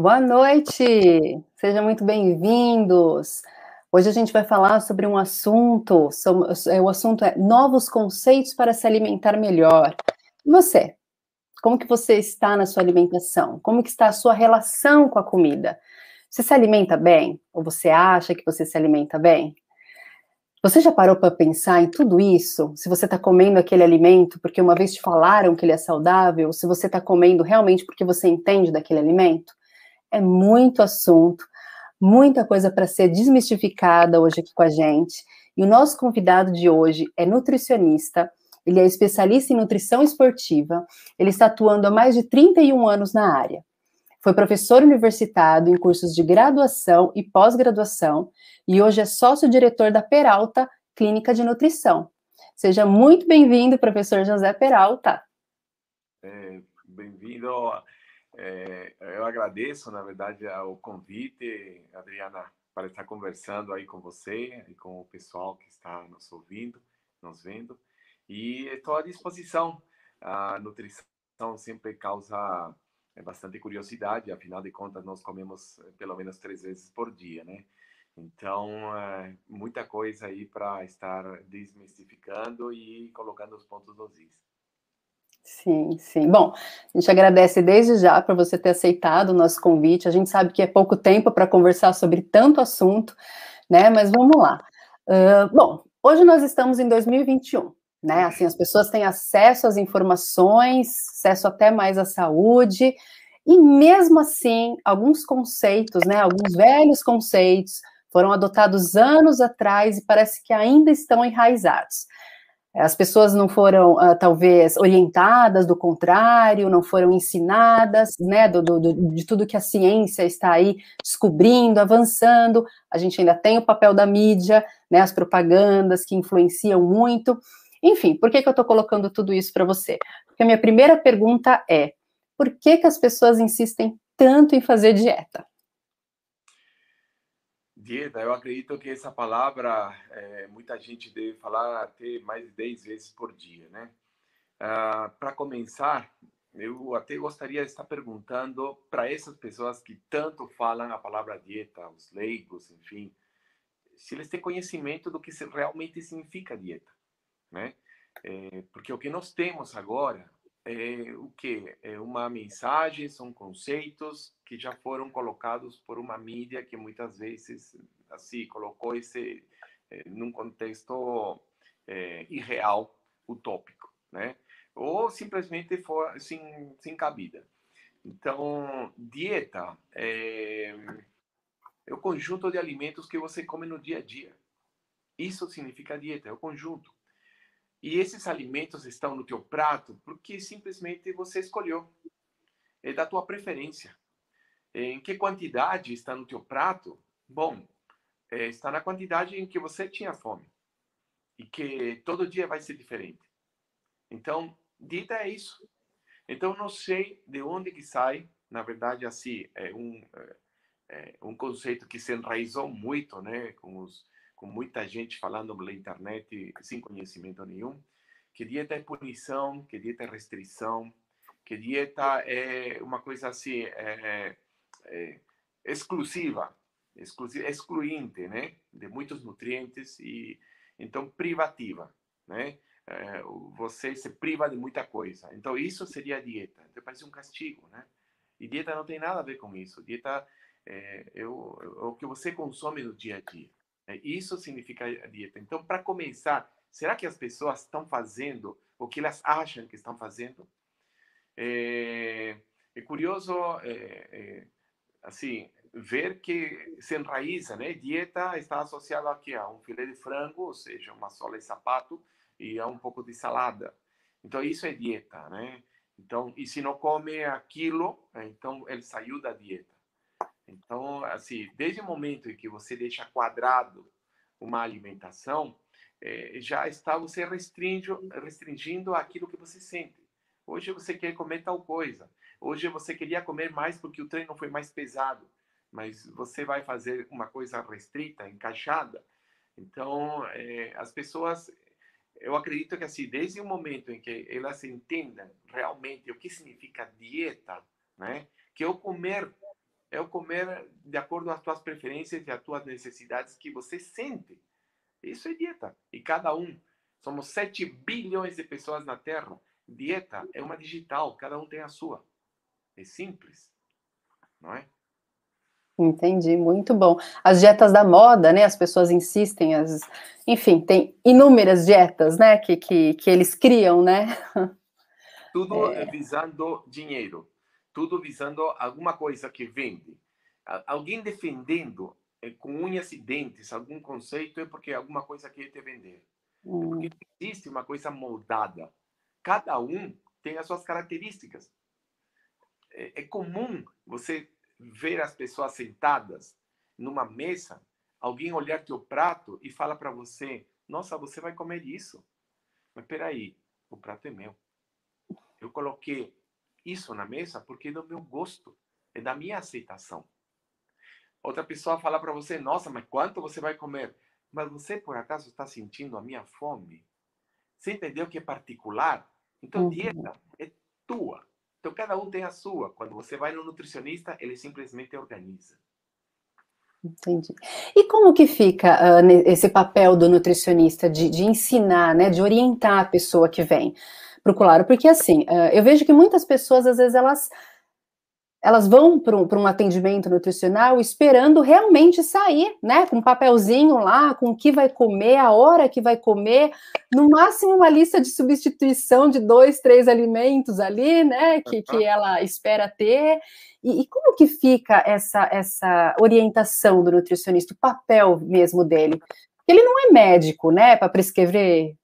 Boa noite, sejam muito bem-vindos. Hoje a gente vai falar sobre um assunto, é, o assunto é novos conceitos para se alimentar melhor. E você? Como que você está na sua alimentação? Como que está a sua relação com a comida? Você se alimenta bem? Ou você acha que você se alimenta bem? Você já parou para pensar em tudo isso? Se você está comendo aquele alimento porque uma vez te falaram que ele é saudável, se você está comendo realmente porque você entende daquele alimento? É muito assunto, muita coisa para ser desmistificada hoje aqui com a gente. E o nosso convidado de hoje é nutricionista, ele é especialista em nutrição esportiva, ele está atuando há mais de 31 anos na área. Foi professor universitário em cursos de graduação e pós-graduação e hoje é sócio-diretor da Peralta Clínica de Nutrição. Seja muito bem-vindo, professor José Peralta. É, bem-vindo é, eu agradeço, na verdade, o convite, Adriana, para estar conversando aí com você e com o pessoal que está nos ouvindo, nos vendo. E estou à disposição. A nutrição sempre causa é, bastante curiosidade, afinal de contas, nós comemos eh, pelo menos três vezes por dia, né? Então, é, muita coisa aí para estar desmistificando e colocando os pontos dos is. Sim, sim. Bom, a gente agradece desde já por você ter aceitado o nosso convite. A gente sabe que é pouco tempo para conversar sobre tanto assunto, né? Mas vamos lá. Uh, bom, hoje nós estamos em 2021, né? Assim, as pessoas têm acesso às informações, acesso até mais à saúde, e mesmo assim, alguns conceitos, né? Alguns velhos conceitos foram adotados anos atrás e parece que ainda estão enraizados. As pessoas não foram, uh, talvez, orientadas, do contrário, não foram ensinadas, né, do, do, de tudo que a ciência está aí descobrindo, avançando. A gente ainda tem o papel da mídia, né, as propagandas que influenciam muito. Enfim, por que, que eu estou colocando tudo isso para você? Porque a minha primeira pergunta é: por que, que as pessoas insistem tanto em fazer dieta? Dieta, eu acredito que essa palavra é, muita gente deve falar até mais de 10 vezes por dia, né? Ah, para começar, eu até gostaria de estar perguntando para essas pessoas que tanto falam a palavra dieta, os leigos, enfim, se eles têm conhecimento do que realmente significa dieta, né? É, porque o que nós temos agora é o que? É uma mensagem, são conceitos que já foram colocados por uma mídia que muitas vezes assim colocou esse é, num contexto é, irreal, utópico, né? Ou simplesmente for sem, sem cabida. Então, dieta é, é o conjunto de alimentos que você come no dia a dia. Isso significa dieta, é o conjunto. E esses alimentos estão no teu prato porque simplesmente você escolheu. É da tua preferência. Em que quantidade está no teu prato? Bom, é, está na quantidade em que você tinha fome. E que todo dia vai ser diferente. Então, dita é isso. Então, não sei de onde que sai. Na verdade, assim, é um, é, é um conceito que se enraizou muito, né? Com os com muita gente falando pela internet sem conhecimento nenhum, que dieta é punição, que dieta é restrição, que dieta é uma coisa assim é, é, exclusiva, exclusiva, excluinte, né, de muitos nutrientes e então privativa, né? É, você se priva de muita coisa. Então isso seria dieta. Então parece um castigo, né? E dieta não tem nada a ver com isso. Dieta é, é, o, é o que você consome no dia a dia. É, isso significa dieta. Então, para começar, será que as pessoas estão fazendo o que elas acham que estão fazendo? É, é curioso, é, é, assim, ver que se enraiza, né? Dieta está associada aqui a um filé de frango, ou seja, uma sola e sapato e a um pouco de salada. Então, isso é dieta, né? Então, e se não come aquilo, então ele saiu da dieta. Então, assim, desde o momento em que você deixa quadrado uma alimentação, é, já está você restringindo, restringindo aquilo que você sente. Hoje você quer comer tal coisa. Hoje você queria comer mais porque o treino foi mais pesado. Mas você vai fazer uma coisa restrita, encaixada. Então, é, as pessoas, eu acredito que assim, desde o momento em que elas entendam realmente o que significa dieta, né? Que o comer é o comer de acordo com as tuas preferências e as tuas necessidades que você sente. Isso é dieta. E cada um, somos 7 bilhões de pessoas na Terra. Dieta é uma digital, cada um tem a sua. É simples, não é? Entendi, muito bom. As dietas da moda, né? As pessoas insistem, as, enfim, tem inúmeras dietas, né? Que, que, que eles criam, né? Tudo é... visando dinheiro, tudo visando alguma coisa que vende. Alguém defendendo eh, com unhas e dentes algum conceito é porque alguma coisa quer te vender. Hum. Porque existe uma coisa moldada. Cada um tem as suas características. É, é comum você ver as pessoas sentadas numa mesa, alguém olhar teu prato e fala para você: Nossa, você vai comer isso. Mas peraí, o prato é meu. Eu coloquei isso na mesa porque é do meu gosto, é da minha aceitação. Outra pessoa fala para você: Nossa, mas quanto você vai comer? Mas você por acaso está sentindo a minha fome? Você entendeu que é particular? Então, uhum. dieta é tua. Então, cada um tem a sua. Quando você vai no nutricionista, ele simplesmente organiza. Entendi. E como que fica uh, esse papel do nutricionista de, de, ensinar, né, de orientar a pessoa que vem Claro? Porque assim, uh, eu vejo que muitas pessoas, às vezes, elas elas vão para um, um, atendimento nutricional esperando realmente sair, né? Com um papelzinho lá, com o que vai comer, a hora que vai comer, no máximo uma lista de substituição de dois, três alimentos ali, né? Que, que ela espera ter. E, e como que fica essa, essa orientação do nutricionista, o papel mesmo dele? Ele não é médico, né? Para prescrever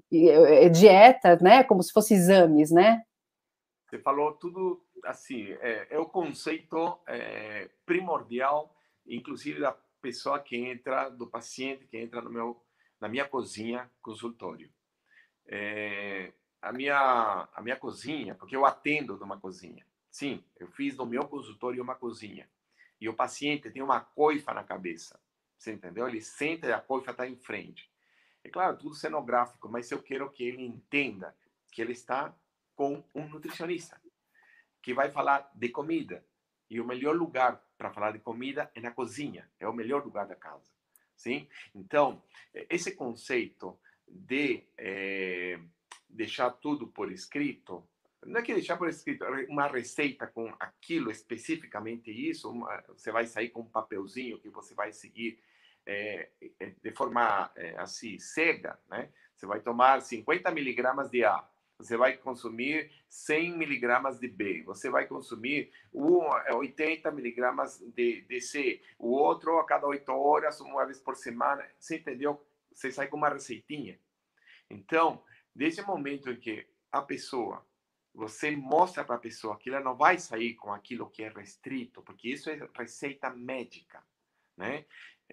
dieta, né? Como se fosse exames, né? Você falou tudo assim, é, é o conceito é, primordial, inclusive da pessoa que entra, do paciente que entra no meu, na minha cozinha, consultório. É, a minha a minha cozinha, porque eu atendo numa cozinha. Sim, eu fiz no meu consultório uma cozinha. E o paciente tem uma coifa na cabeça. Você entendeu? Ele senta e a coifa está em frente. É claro, tudo cenográfico, mas eu quero que ele entenda que ele está com um nutricionista que vai falar de comida. E o melhor lugar para falar de comida é na cozinha, é o melhor lugar da casa. Sim? Então, esse conceito de é, deixar tudo por escrito, não é que deixar por escrito, uma receita com aquilo especificamente isso, uma, você vai sair com um papelzinho que você vai seguir é, de forma é, assim cega, né? Você vai tomar 50 miligramas de A, você vai consumir 100 miligramas de B, você vai consumir 80 é, miligramas de, de C, o outro a cada 8 horas, uma vez por semana. Você entendeu? Você sai com uma receitinha. Então, desde o momento em que a pessoa, você mostra para a pessoa que ela não vai sair com aquilo que é restrito, porque isso é receita médica, né?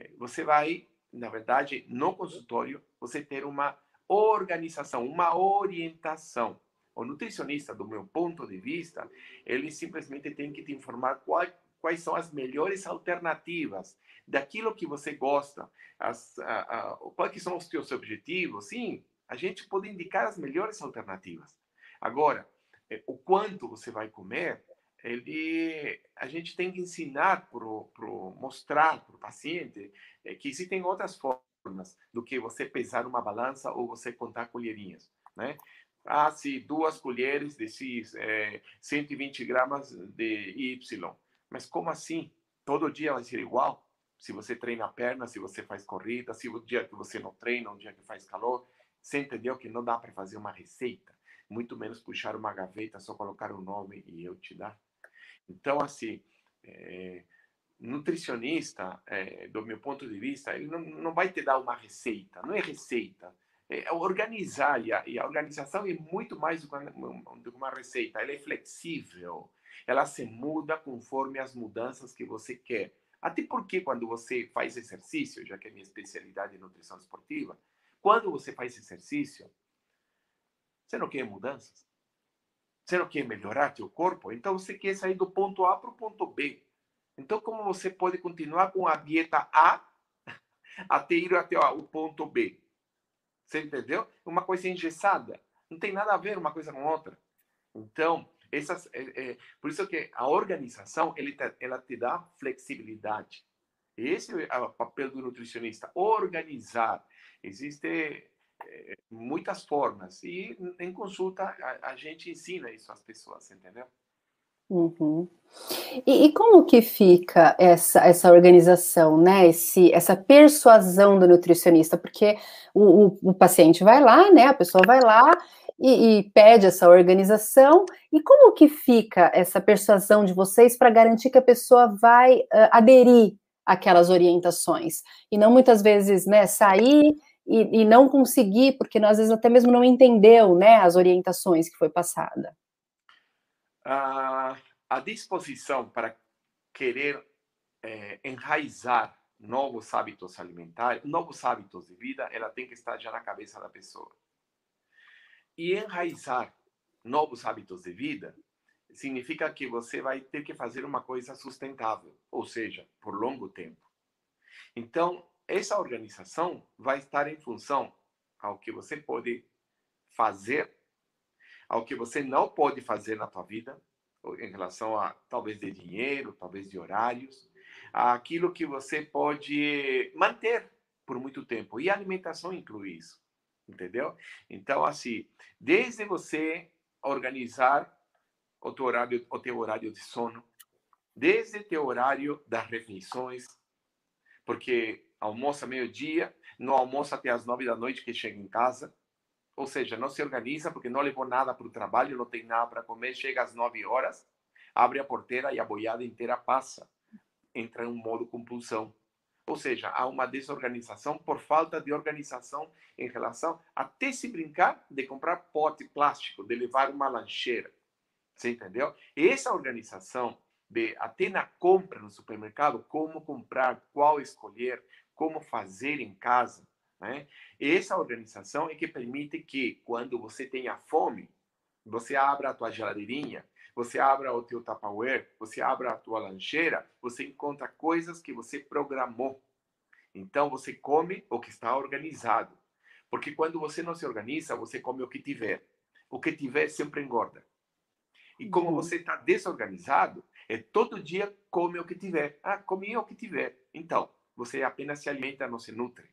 É, você vai, na verdade, no consultório, você ter uma organização, uma orientação. O nutricionista, do meu ponto de vista, ele simplesmente tem que te informar qual, quais são as melhores alternativas daquilo que você gosta, as, a, a, quais são os teus objetivos. Sim, a gente pode indicar as melhores alternativas. Agora, eh, o quanto você vai comer, ele, a gente tem que ensinar, pro, pro, mostrar para o paciente eh, que existem outras formas do que você pesar uma balança ou você contar colherinhas, né? Ah, se duas colheres desses é, 120 gramas de Y. Mas como assim? Todo dia vai ser igual? Se você treina a perna, se você faz corrida, se o dia que você não treina, um dia que faz calor, você entendeu que não dá para fazer uma receita, muito menos puxar uma gaveta, só colocar o um nome e eu te dar. Então, assim, é, nutricionista, é, do meu ponto de vista, ele não, não vai te dar uma receita, não é receita. É organizar, e a, e a organização é muito mais do que, uma, do que uma receita, ela é flexível, ela se muda conforme as mudanças que você quer. Até porque quando você faz exercício, já que é minha especialidade em nutrição esportiva, quando você faz exercício, você não quer mudanças? Você quer melhorar seu corpo? Então você quer sair do ponto A para o ponto B. Então, como você pode continuar com a dieta A até ir até o ponto B? Você entendeu? Uma coisa engessada. Não tem nada a ver uma coisa com outra. Então, Essas, é, é, por isso que a organização ele te, ela te dá flexibilidade. Esse é o papel do nutricionista, organizar. Existem é, muitas formas e em consulta a, a, gente ensina isso às pessoas, entendeu? Uhum. E, e, como que fica essa, essa organização, né? Esse, essa persuasão do nutricionista? Porque o, o, o paciente vai lá, né? A pessoa vai lá e, e, pede essa organização. E como que fica essa persuasão de vocês para garantir que a pessoa vai uh, aderir àquelas orientações? E não muitas vezes, né, sair e, e não conseguir, porque às vezes até mesmo não entendeu, né, as orientações que foi passada. A, a disposição para querer é, enraizar novos hábitos alimentares, novos hábitos de vida, ela tem que estar já na cabeça da pessoa. E enraizar novos hábitos de vida significa que você vai ter que fazer uma coisa sustentável, ou seja, por longo tempo. Então, essa organização vai estar em função ao que você pode fazer, ao que você não pode fazer na tua vida, em relação a talvez de dinheiro, talvez de horários, aquilo que você pode manter por muito tempo. E a alimentação inclui isso, entendeu? Então, assim, desde você organizar o teu horário, o teu horário de sono, desde o teu horário das refeições, porque almoça meio-dia, não almoça até as nove da noite que chega em casa, ou seja, não se organiza porque não levou nada para o trabalho, não tem nada para comer, chega às nove horas, abre a porteira e a boiada inteira passa, entra em um modo compulsão. Ou seja, há uma desorganização por falta de organização em relação até se brincar de comprar pote plástico, de levar uma lancheira. Você entendeu? Essa organização de até na compra no supermercado, como comprar, qual escolher, como fazer em casa, né? Essa organização é que permite que, quando você tenha fome, você abra a tua geladeirinha, você abra o teu Tupperware, você abra a tua lancheira, você encontra coisas que você programou. Então, você come o que está organizado. Porque quando você não se organiza, você come o que tiver. O que tiver sempre engorda. E como uhum. você está desorganizado, é todo dia come o que tiver. Ah, comi o que tiver. Então, você apenas se alimenta, não se nutre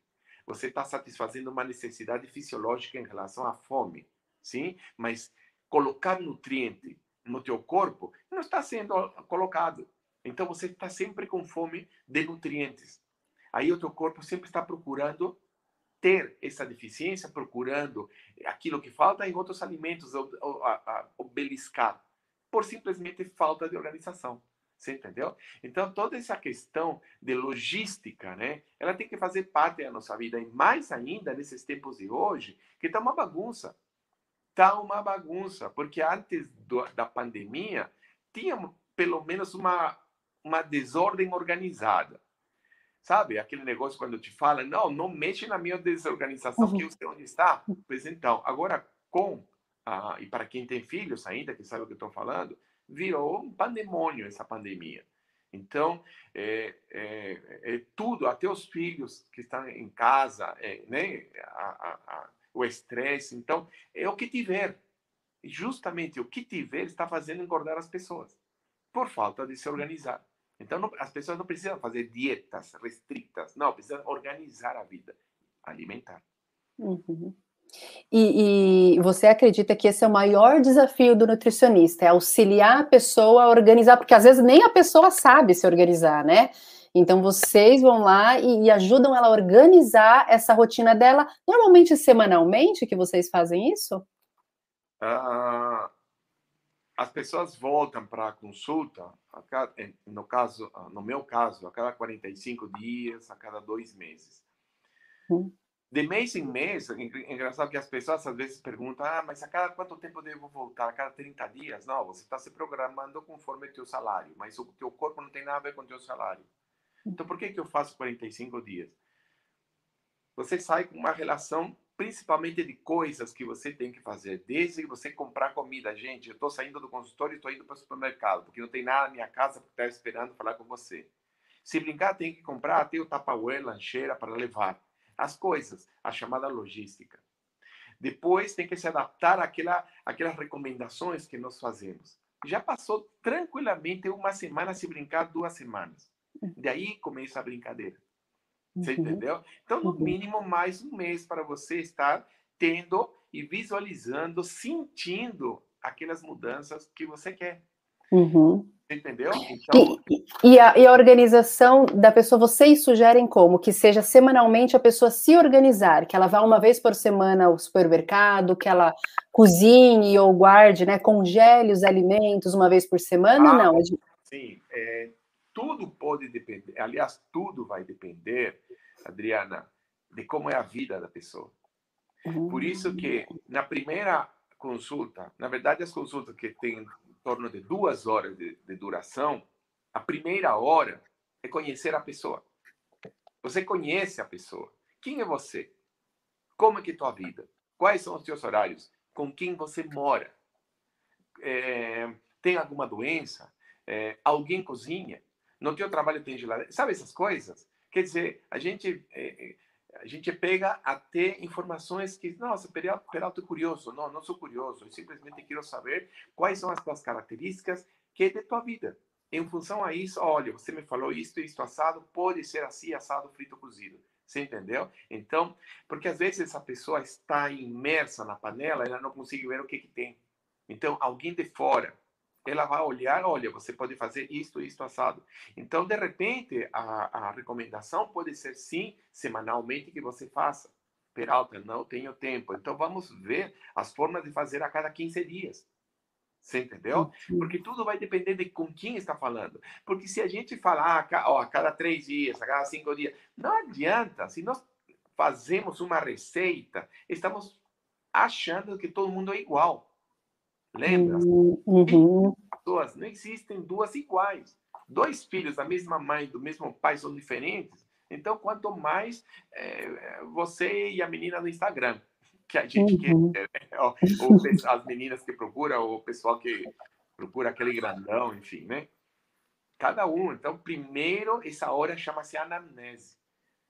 você está satisfazendo uma necessidade fisiológica em relação à fome, sim? Mas colocar nutriente no teu corpo não está sendo colocado. Então você está sempre com fome de nutrientes. Aí o teu corpo sempre está procurando ter essa deficiência, procurando aquilo que falta em outros alimentos, ou, ou, ou beliscar, por simplesmente falta de organização. Você entendeu? Então, toda essa questão de logística, né? Ela tem que fazer parte da nossa vida. E mais ainda nesses tempos de hoje, que está uma bagunça. Está uma bagunça. Porque antes do, da pandemia, tinha pelo menos uma, uma desordem organizada. Sabe? Aquele negócio quando te fala, não, não mexe na minha desorganização, uhum. que eu sei onde está. Pois então, agora com, ah, e para quem tem filhos ainda, que sabe o que estou falando, virou um pandemônio essa pandemia. Então, é, é, é, tudo, até os filhos que estão em casa, é, né, a, a, a, o estresse. Então, é o que tiver. E justamente o que tiver está fazendo engordar as pessoas, por falta de se organizar. Então, não, as pessoas não precisam fazer dietas restritas, não, precisam organizar a vida, alimentar. Uhum. E, e, você acredita que esse é o maior desafio do nutricionista, é auxiliar a pessoa a organizar, porque às vezes nem a pessoa sabe se organizar, né? Então vocês vão lá e, e ajudam ela a organizar essa rotina dela, normalmente semanalmente que vocês fazem isso? Uh, as pessoas voltam para a consulta, a cada, no caso, no meu caso, a cada 45 dias, a cada dois meses. Hum de mês em mês, engraçado que as pessoas às vezes perguntam, ah, mas a cada quanto tempo devo voltar? A cada 30 dias? Não, você está se programando conforme o teu salário, mas o teu corpo não tem nada a ver com o teu salário. Então, por que, que eu faço 45 dias? Você sai com uma relação principalmente de coisas que você tem que fazer, desde você comprar comida. Gente, eu estou saindo do consultório e estou indo para o supermercado, porque não tem nada na minha casa para estar esperando falar com você. Se brincar, tem que comprar até o tupperware, lancheira para levar as coisas, a chamada logística. Depois tem que se adaptar àquela, àquelas recomendações que nós fazemos. já passou tranquilamente uma semana se brincar duas semanas. Uhum. Daí começa a brincadeira. Você uhum. entendeu? Então, no uhum. mínimo, mais um mês para você estar tendo e visualizando, sentindo aquelas mudanças que você quer. Uhum. Entendeu? Então... E, e, a, e, a, organização da pessoa, vocês sugerem como? Que seja semanalmente a pessoa se organizar, que ela vá uma vez por semana ao supermercado, que ela cozinhe ou guarde, né, congele os alimentos uma vez por semana? Ah, não. Sim, é, tudo pode depender, aliás, tudo vai depender, Adriana, de como é a vida da pessoa. Por isso que na primeira consulta, na verdade as consultas que têm torno de duas horas de, de duração, a primeira hora é conhecer a pessoa. Você conhece a pessoa. Quem é você? Como é que é tua vida? Quais são os teus horários? Com quem você mora? É, tem alguma doença? É, alguém cozinha? No teu trabalho tem geladeira? Sabe essas coisas? Quer dizer, a gente é, a gente pega até informações que, nossa, Peralto é curioso. Não, não sou curioso. Eu simplesmente quero saber quais são as tuas características que é de tua vida. Em função a isso, olha, você me falou isto, isto assado, pode ser assim, assado, frito, cozido. Você entendeu? Então, porque às vezes essa pessoa está imersa na panela, ela não consegue ver o que, que tem. Então, alguém de fora ela vai olhar, olha, você pode fazer isto, isto, assado. Então, de repente, a, a recomendação pode ser sim, semanalmente que você faça. Peralta, não tenho tempo. Então, vamos ver as formas de fazer a cada 15 dias. Você entendeu? Porque tudo vai depender de com quem está falando. Porque se a gente falar ah, ó, a cada três dias, a cada cinco dias, não adianta. Se nós fazemos uma receita, estamos achando que todo mundo é igual. Lembra? Uhum. Pessoas, não existem duas iguais. Dois filhos da mesma mãe, do mesmo pai são diferentes. Então, quanto mais é, você e a menina do Instagram, que a gente uhum. quer, é, ou, ou, as meninas que procuram, ou o pessoal que procura aquele grandão, enfim, né? Cada um. Então, primeiro, essa hora chama-se anamnese.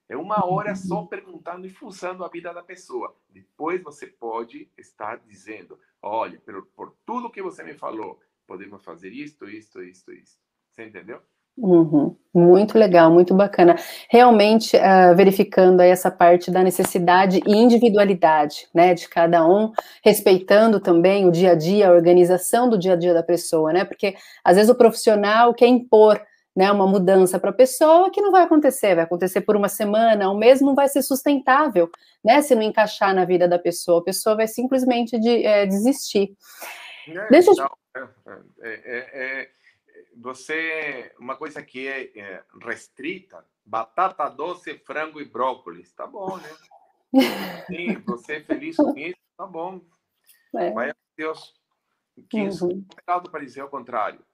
É uma hora só perguntando e fuçando a vida da pessoa. Depois você pode estar dizendo: olha, por, por tudo que você me falou, podemos fazer isto, isto, isto, isto. Você entendeu? Uhum. Muito legal, muito bacana. Realmente, uh, verificando essa parte da necessidade e individualidade, né, de cada um, respeitando também o dia a dia, a organização do dia a dia da pessoa, né, porque às vezes o profissional quer impor né, uma mudança para a pessoa que não vai acontecer, vai acontecer por uma semana, um mês não vai ser sustentável, né, se não encaixar na vida da pessoa, a pessoa vai simplesmente de, é, desistir. É, Deixa não, eu... É, é, é, você, uma coisa que é, restrita, batata doce, frango e brócolis, tá bom, né? Sim, você é feliz com isso, tá bom. Vai a Deus. Que isso uhum. é para dizer o contrário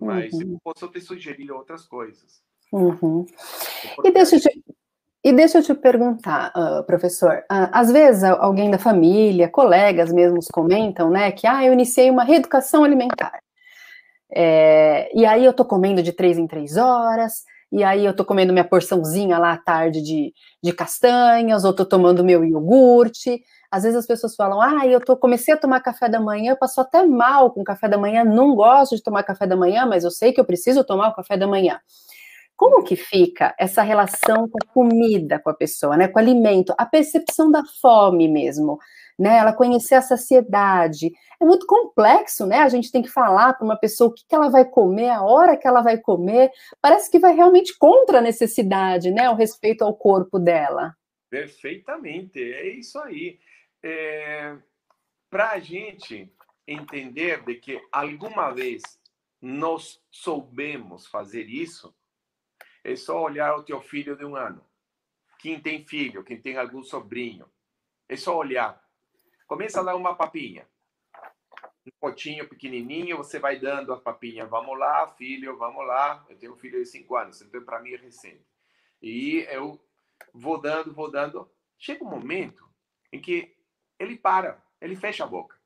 mas uhum. eu posso te sugerir outras coisas. Uhum. E deixa eu te, e deixa eu te perguntar, uh, professor, uh, às vezes alguém da família, colegas mesmos comentam, né, que ah, eu iniciei uma reeducação alimentar. É, e aí eu tô comendo de três em três horas, e aí eu tô comendo minha porçãozinha lá à tarde de, de castanhas, ou tô tomando meu iogurte, às vezes as pessoas falam, ah, eu tô, comecei a tomar café da manhã, passou até mal com café da manhã, não gosto de tomar café da manhã, mas eu sei que eu preciso tomar o café da manhã. Como que fica essa relação com a comida com a pessoa, né? Com o alimento, a percepção da fome mesmo, né? Ela conhecer a saciedade. É muito complexo, né? A gente tem que falar para uma pessoa o que, que ela vai comer, a hora que ela vai comer. Parece que vai realmente contra a necessidade, né? O respeito ao corpo dela. Perfeitamente, é isso aí é, para a gente entender de que alguma vez nós soubemos fazer isso, é só olhar o teu filho de um ano. Quem tem filho, quem tem algum sobrinho, é só olhar. Começa a dar uma papinha. Um potinho pequenininho, você vai dando a papinha. Vamos lá, filho, vamos lá. Eu tenho um filho de cinco anos, então para mim é recente. E eu vou dando, vou dando. Chega um momento em que ele para, ele fecha a boca.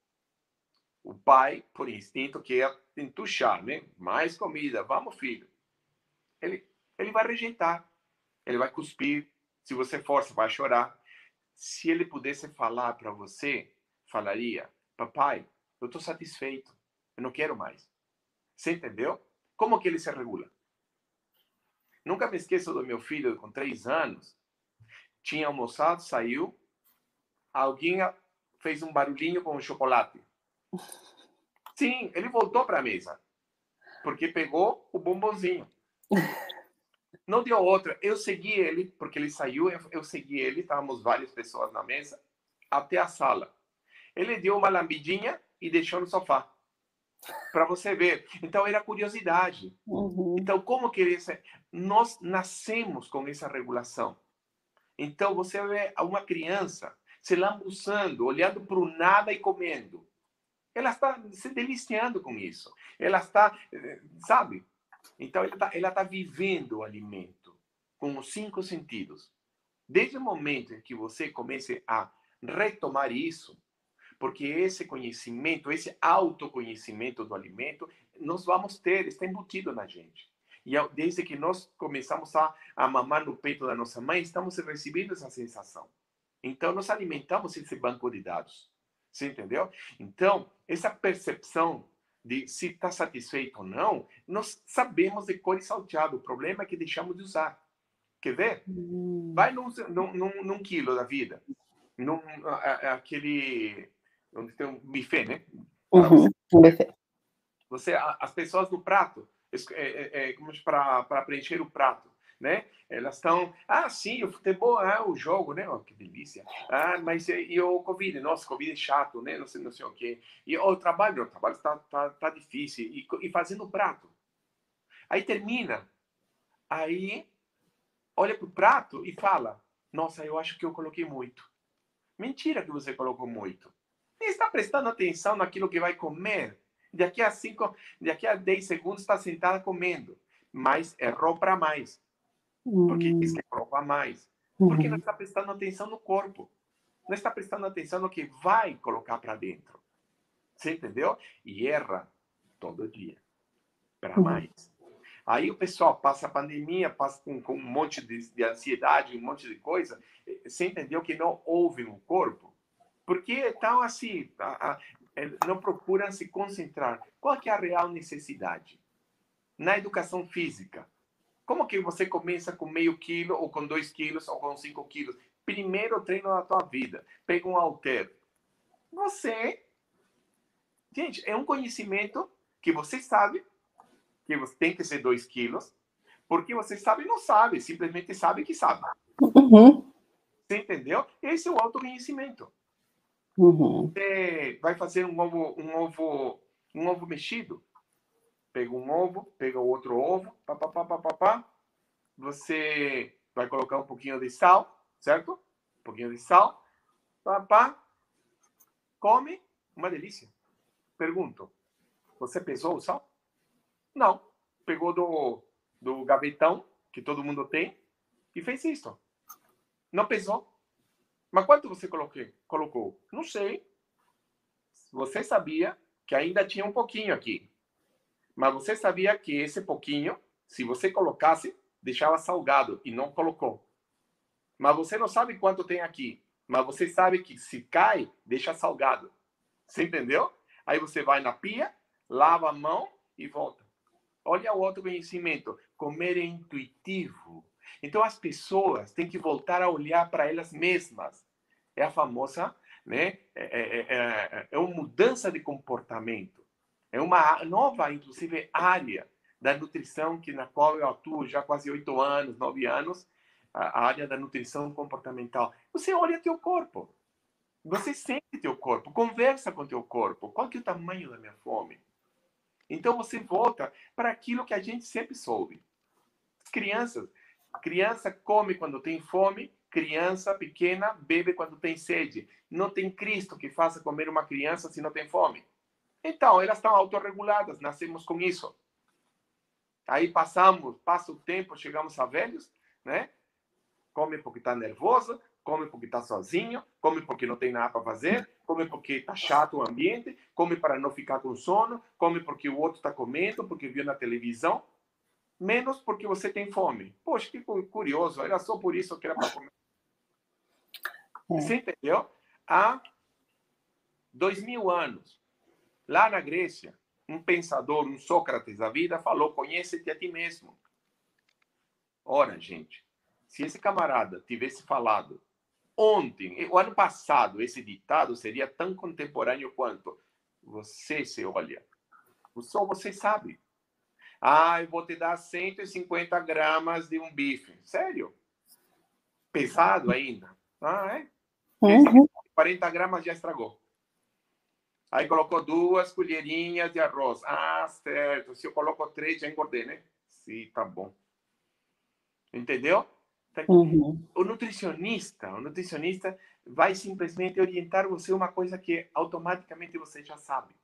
O pai, por instinto, quer entuchar, né? Mais comida, vamos, filho. Ele, ele vai rejeitar, ele vai cuspir. Se você força, vai chorar. Se ele pudesse falar para você, falaria: Papai, eu estou satisfeito, eu não quero mais. Você entendeu? Como que ele se regula? Nunca me esqueço do meu filho com três anos. Tinha almoçado, saiu. Alguém fez um barulhinho com o chocolate. Sim, ele voltou para a mesa. Porque pegou o bombonzinho. Não deu outra. Eu segui ele, porque ele saiu, eu segui ele, estávamos várias pessoas na mesa, até a sala. Ele deu uma lambidinha e deixou no sofá. Para você ver. Então, era curiosidade. Uhum. Então, como que ele... Nós nascemos com essa regulação. Então, você vê uma criança se lambuçando, olhando para o nada e comendo. Ela está se deliciando com isso. Ela está, eh, sabe? Então, ela está, está vivendo o alimento com os cinco sentidos. Desde o momento em que você comece a retomar isso, porque esse conhecimento, esse autoconhecimento do alimento, nós vamos ter, está embutido na gente. E desde que nós começamos a, a mamar no peito da nossa mãe, estamos recebendo essa sensação. Então, nós alimentamos esse banco de dados. Você entendeu? Então, essa percepção de se está satisfeito ou não, nós sabemos de cor e salteado. O problema é que deixamos de usar. Quer ver? Hum. Vai num, num, num, quilo da vida, num, aquele onde tem um buffet, né? Uhum, um. Você, as pessoas no prato, é, é, é, para preencher o prato, né? Elas estão, ah, sim, o futebol, ah, o jogo, né? Oh, que delícia. Ah, mas e, e, o Covid? Nossa, Covid é chato, né? Não sei, não sei o quê. E o trabalho, o trabalho está tá, tá difícil. E, e fazendo prato. Aí termina. Aí olha para o prato e fala, nossa, eu acho que eu coloquei muito. Mentira que você colocou muito. Nem está prestando atenção naquilo que vai comer. Daqui a cinco, daqui a 10 segundos está sentada comendo. Mas errou para mais. Porque quis que prova mais. Porque não está prestando atenção no corpo. Não está prestando atenção no que vai colocar para dentro. Você entendeu? E erra todo dia. Para mais. Aí o pessoal passa a pandemia, passa com, com um monte de, de, ansiedade, um monte de coisa. Você entendeu que não ouve no corpo? Porque estão assim, a, a, é, não procuram se concentrar. Qual é a real necessidade? Na educação física, como que você começa com meio quilo, ou com dois quilos, ou com cinco quilos? Primeiro treino da tua vida. Pega um halter. Você... Gente, é um conhecimento que você sabe que você tem que ser dois quilos, porque você sabe e não sabe, simplesmente sabe que sabe. Uhum. Você entendeu? Esse é o autoconhecimento. Uhum. Você vai fazer um ovo, um ovo, um ovo mexido. Pega um ovo, pega outro ovo, pá, pá, pá, pá, pá, pá. Você vai colocar um pouquinho de sal, certo? Um pouquinho de sal, pá, pá. Come, uma delícia. Pergunto, você pesou o sal? Não. Pegou do, do gavetão, que todo mundo tem, e fez isso. Não pesou. Mas quanto você coloquei, colocou? Não sei. Você sabia que ainda tinha um pouquinho aqui. Mas você sabia que esse pouquinho, se você colocasse, deixava salgado e não colocou. Mas você não sabe quanto tem aqui. Mas você sabe que se cai, deixa salgado. Você entendeu? Aí você vai na pia, lava a mão e volta. Olha o autoconhecimento. Comer é intuitivo. Então as pessoas têm que voltar a olhar para elas mesmas. É a famosa, né? É, é, é, é uma mudança de comportamento. É uma nova, inclusive, área da nutrição que na qual eu atuo já quase oito anos, nove anos, a área da nutrição comportamental. Você olha teu corpo, você sente teu corpo, conversa com teu corpo. Qual que é o tamanho da minha fome? Então você volta para aquilo que a gente sempre soube. As crianças, criança come quando tem fome, criança pequena bebe quando tem sede. Não tem Cristo que faça comer uma criança se não tem fome. Então, elas estão autorreguladas, nascemos com isso. Aí passamos, passa o tempo, chegamos a velhos, né? Come porque está nervoso, come porque está sozinho, come porque não tem nada para fazer, come porque está chato o ambiente, come para não ficar com sono, come porque o outro está comendo, porque viu na televisão, menos porque você tem fome. Poxa, que curioso, era só por isso que era para comer. É. Você entendeu? Há dois mil anos, lá na Grécia, um pensador, um Sócrates da vida, falou: conhece-te a ti mesmo. Ora, gente, se esse camarada tivesse falado ontem, o ano passado, esse ditado seria tão contemporâneo quanto você se olha. Só você sabe. Ah, eu vou te dar 150 gramas de um bife. Sério? Pesado ainda. Ah, é? Uhum. 40 gramas já estragou. Aí colocou duas colherinhas de arroz. Ah, certo. Se eu coloco três, já engordei, né? Sim, tá bom. Entendeu? Uhum. O nutricionista, o nutricionista vai simplesmente orientar você uma coisa que automaticamente você já sabe.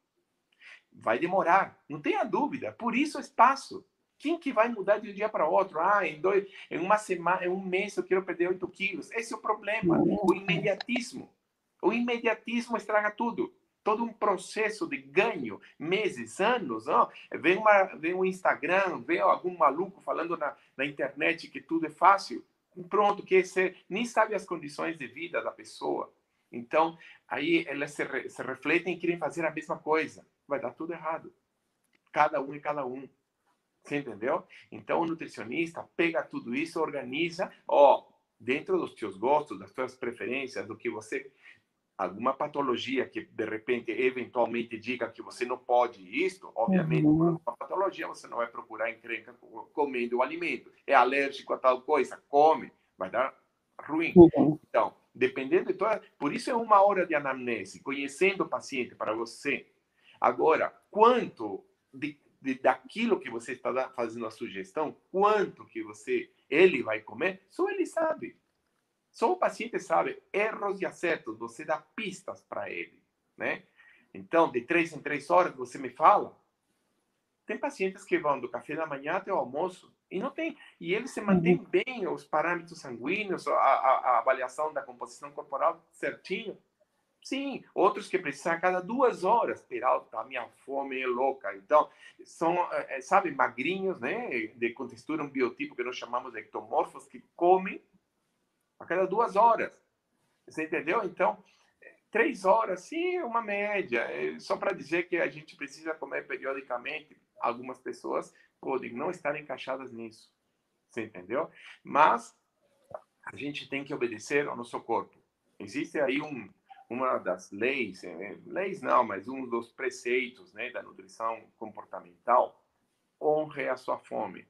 Vai demorar, não tenha dúvida. Por isso o espaço. Quem que vai mudar de um dia para outro? Ah, em, dois, em uma semana, em um mês eu quero perder 8 quilos. Esse é o problema, o imediatismo. O imediatismo estraga tudo. Todo um processo de ganho, meses, anos. Vem, uma, vem um Instagram, vem algum maluco falando na, na internet que tudo é fácil pronto, que você nem sabe as condições de vida da pessoa. Então, aí elas se, re, se refletem e querem fazer a mesma coisa. Vai dar tudo errado. Cada um e cada um. Você entendeu? Então, o nutricionista pega tudo isso, organiza, ó, dentro dos teus gostos, das tuas preferências, do que você alguma patologia que de repente eventualmente diga que você não pode isto, obviamente, uhum. uma patologia você não vai procurar encrenca comendo o alimento. É alérgico a tal coisa, come, vai dar ruim. Uhum. Então, dependendo de toda, por isso é uma hora de anamnese, conhecendo o paciente para você. Agora, quanto de, de, daquilo que você está fazendo a sugestão, quanto que você ele vai comer, só ele sabe. Só o paciente sabe erros e acertos, você dá pistas para ele, né? Então, de três em três horas, você me fala. Tem pacientes que vão do café da manhã até o almoço e não tem. E eles se mantêm uhum. bem, os parâmetros sanguíneos, a, a, a, avaliação da composição corporal certinho. Sim, outros que precisam a cada duas horas. Peralta, a minha fome é louca. Então, são, é, sabe, magrinhos, né? De com textura, um biotipo que nós chamamos de ectomorfos, que comem a cada duas horas. Você entendeu? Então, três horas, sim, é uma média. É só para dizer que a gente precisa comer periodicamente. Algumas pessoas podem não estar encaixadas nisso. Você entendeu? Mas a gente tem que obedecer ao nosso corpo. Existe aí um, uma das leis, é, leis não, mas um dos preceitos né, da nutrição comportamental, honre a sua fome.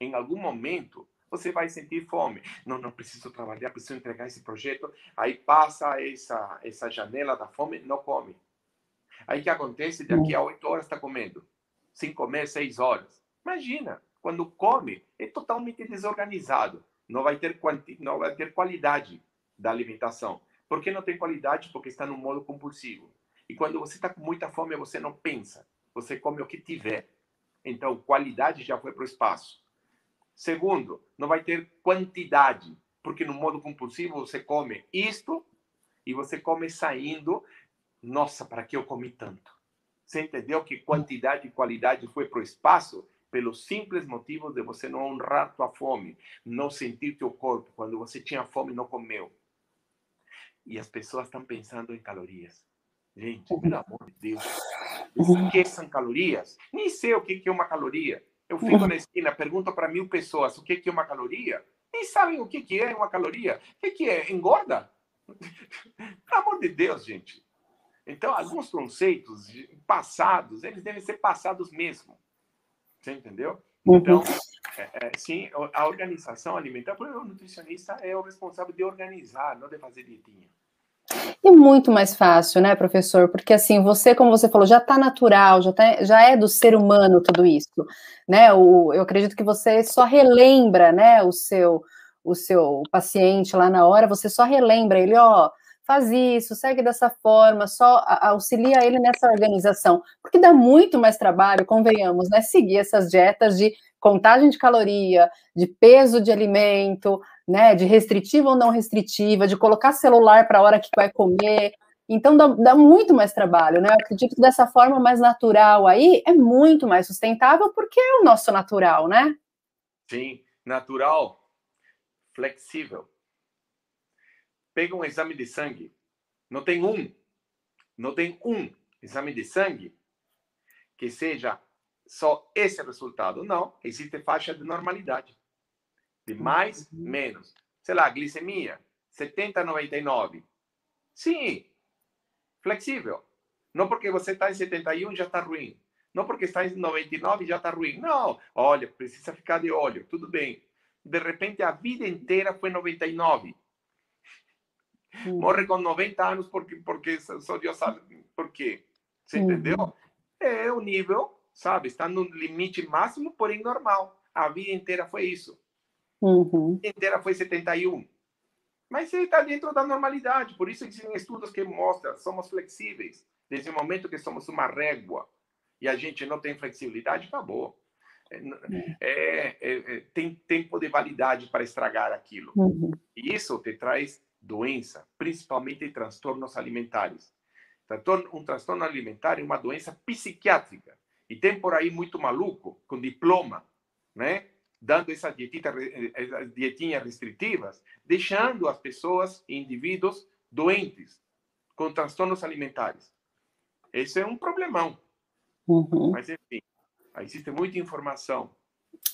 Em algum momento, você vai sentir fome. Não, não preciso trabalhar, preciso entregar esse projeto. Aí passa essa, essa janela da fome, não come. Aí que acontece? Daqui a oito horas está comendo. Sem comer, seis horas. Imagina, quando come, é totalmente desorganizado. Não vai ter, quanti, não vai ter qualidade da alimentação. Por que não tem qualidade? Porque está no modo compulsivo. E quando você está com muita fome, você não pensa. Você come o que tiver. Então, qualidade já foi para o espaço. Segundo, não vai ter quantidade, porque no modo compulsivo você come isto e você come saindo. Nossa, para que eu comi tanto? Você entendeu que quantidade e qualidade foi para o espaço? Pelo simples motivo de você não honrar tua fome, não sentir teu corpo. Quando você tinha fome, não comeu. E as pessoas estão pensando em calorias. Gente, pelo amor de Deus, esqueçam calorias. Nem sei o que é uma caloria. Eu fico uhum. na esquina, pergunto para mil pessoas o que, que é uma caloria. Nem sabem o que, que é uma caloria. O que, que é? Engorda? Pelo amor de Deus, gente. Então, alguns conceitos passados, eles devem ser passados mesmo. Você entendeu? Uhum. Então, é, é, sim, a organização alimentar, porque o nutricionista é o responsável de organizar, não de fazer dietinha. E muito mais fácil, né, professor? Porque assim, você, como você falou, já está natural, já, tá, já é do ser humano tudo isso, né? O, eu acredito que você só relembra, né, o seu, o seu paciente lá na hora, você só relembra ele, ó, faz isso, segue dessa forma, só auxilia ele nessa organização, porque dá muito mais trabalho, convenhamos, né, seguir essas dietas de contagem de caloria, de peso de alimento, né, de restritiva ou não restritiva, de colocar celular para a hora que vai comer. Então dá, dá, muito mais trabalho, né? Eu acredito que dessa forma mais natural aí é muito mais sustentável porque é o nosso natural, né? Sim, natural, flexível. Pega um exame de sangue, não tem um, não tem um exame de sangue que seja só esse resultado. Não, existe faixa de normalidade. De mais, uhum. menos. Sei lá, glicemia, 70, 99. Sim, flexível. Não porque você está em 71 já está ruim. Não porque está em 99 já está ruim. Não, olha, precisa ficar de olho. Tudo bem. De repente, a vida inteira foi 99. Uhum. Morre com 90 anos porque, porque só Deus sabe por quê. Você uhum. entendeu? É o nível, sabe? Está no limite máximo, porém normal. A vida inteira foi isso. Uhum. A vida inteira foi 71. Mas ele está dentro da normalidade. Por isso existem estudos que mostram somos flexíveis. Desde o momento que somos uma régua e a gente não tem flexibilidade, acabou. É, é, é, é tem tempo de validade para estragar aquilo. Uhum. E isso te traz doença, principalmente transtornos alimentares. Um transtorno alimentar é uma doença psiquiátrica. E tem por aí muito maluco, com diploma, né? dando essas dietitas, essas dietinhas restritivas, deixando as pessoas e indivíduos doentes, com transtornos alimentares. Esse é um problemão. Uhum. Mas, enfim, existe muita informação.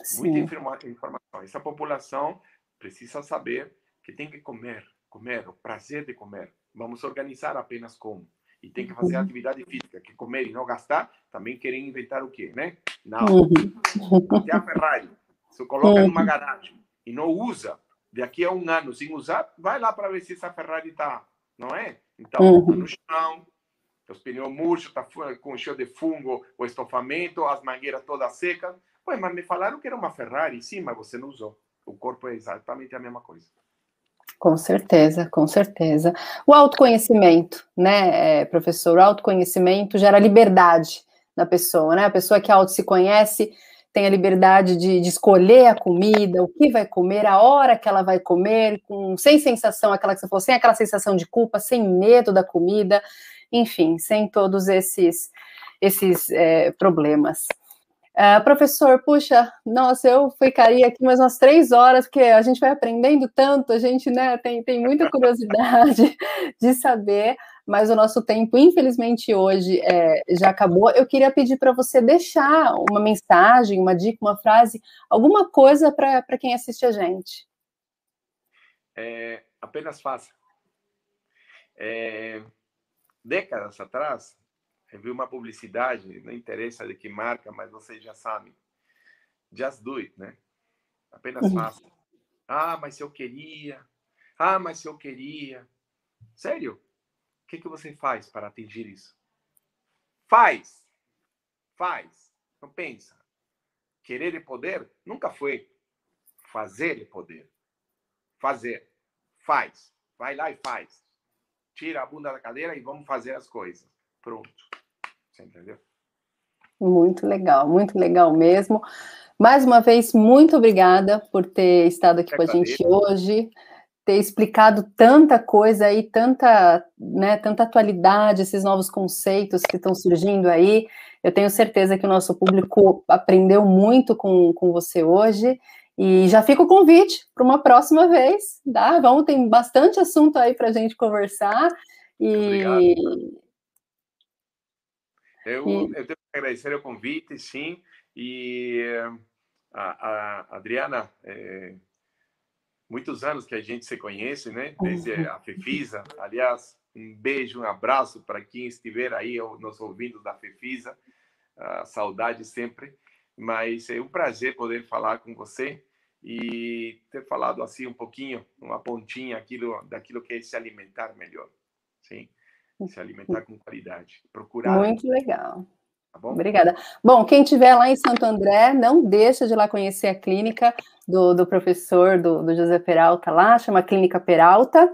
Sim. Muita informa informação. Essa população precisa saber que tem que comer, comer, o prazer de comer. Vamos organizar apenas como. E tem que fazer uhum. atividade física, que comer e não gastar, também querem inventar o quê, né? Não. Uhum. Até a Ferrari. Se coloca uhum. numa garagem e não usa, daqui a um ano sem usar, vai lá para ver se essa Ferrari está, não é? Então, tá no chão, os pneus murchos, está com cheio de fungo, o estofamento, as mangueiras todas secas. Pois, mas me falaram que era uma Ferrari. Sim, mas você não usou. O corpo é exatamente a mesma coisa. Com certeza, com certeza. O autoconhecimento, né, é, professor? O autoconhecimento gera liberdade na pessoa, né? A pessoa que auto se conhece tem a liberdade de, de, escolher a comida, o que vai comer, a hora que ela vai comer, com, sem sensação, aquela que você falou, sem aquela sensação de culpa, sem medo da comida enfim, sem todos esses, esses é, problemas. Uh, professor, puxa, nossa, eu ficaria aqui mais umas três horas, porque a gente vai aprendendo tanto, a gente né, tem, tem muita curiosidade de saber, mas o nosso tempo, infelizmente, hoje é, já acabou. Eu queria pedir para você deixar uma mensagem, uma dica, uma frase, alguma coisa para quem assiste a gente. É, apenas faça. É, décadas atrás, eu vi uma publicidade, não interessa de que marca, mas vocês já sabem. Just do it, né? Apenas uhum. faça. Ah, mas se eu queria. Ah, mas se eu queria. Sério? O que, que você faz para atingir isso? Faz. Faz. Não pensa. Querer e poder nunca foi. Fazer e poder. Fazer. Faz. Vai lá e faz tira a bunda da cadeira e vamos fazer as coisas. Pronto. Você entendeu? Muito legal, muito legal mesmo. Mais uma vez, muito obrigada por ter estado aqui com a gente hoje, ter explicado tanta coisa aí, tanta, né, tanta atualidade, esses novos conceitos que estão surgindo aí. Eu tenho certeza que o nosso público aprendeu muito com, com você hoje. E já fica o convite para uma próxima vez, tá? Vamos, tem bastante assunto aí para a gente conversar. E... Obrigado. Eu, e... eu tenho que agradecer o convite, sim. E a, a Adriana, é, muitos anos que a gente se conhece, né? Desde uhum. a Fefisa. Aliás, um beijo, um abraço para quem estiver aí nos ouvindo da Fefisa. Uh, saudade sempre mas é um prazer poder falar com você e ter falado assim um pouquinho, uma pontinha aquilo, daquilo que é se alimentar melhor, sim, se alimentar com qualidade, procurar. Muito legal. Tá bom? Obrigada. Bom, quem estiver lá em Santo André, não deixa de ir lá conhecer a clínica do, do professor, do, do José Peralta lá, chama Clínica Peralta,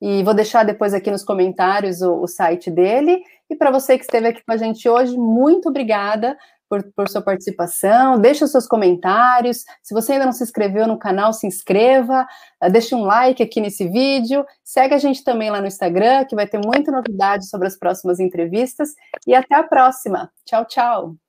e vou deixar depois aqui nos comentários o, o site dele. E para você que esteve aqui com a gente hoje, muito obrigada por, por sua participação. Deixe seus comentários. Se você ainda não se inscreveu no canal, se inscreva. Uh, deixe um like aqui nesse vídeo. Segue a gente também lá no Instagram, que vai ter muita novidade sobre as próximas entrevistas. E até a próxima. Tchau, tchau.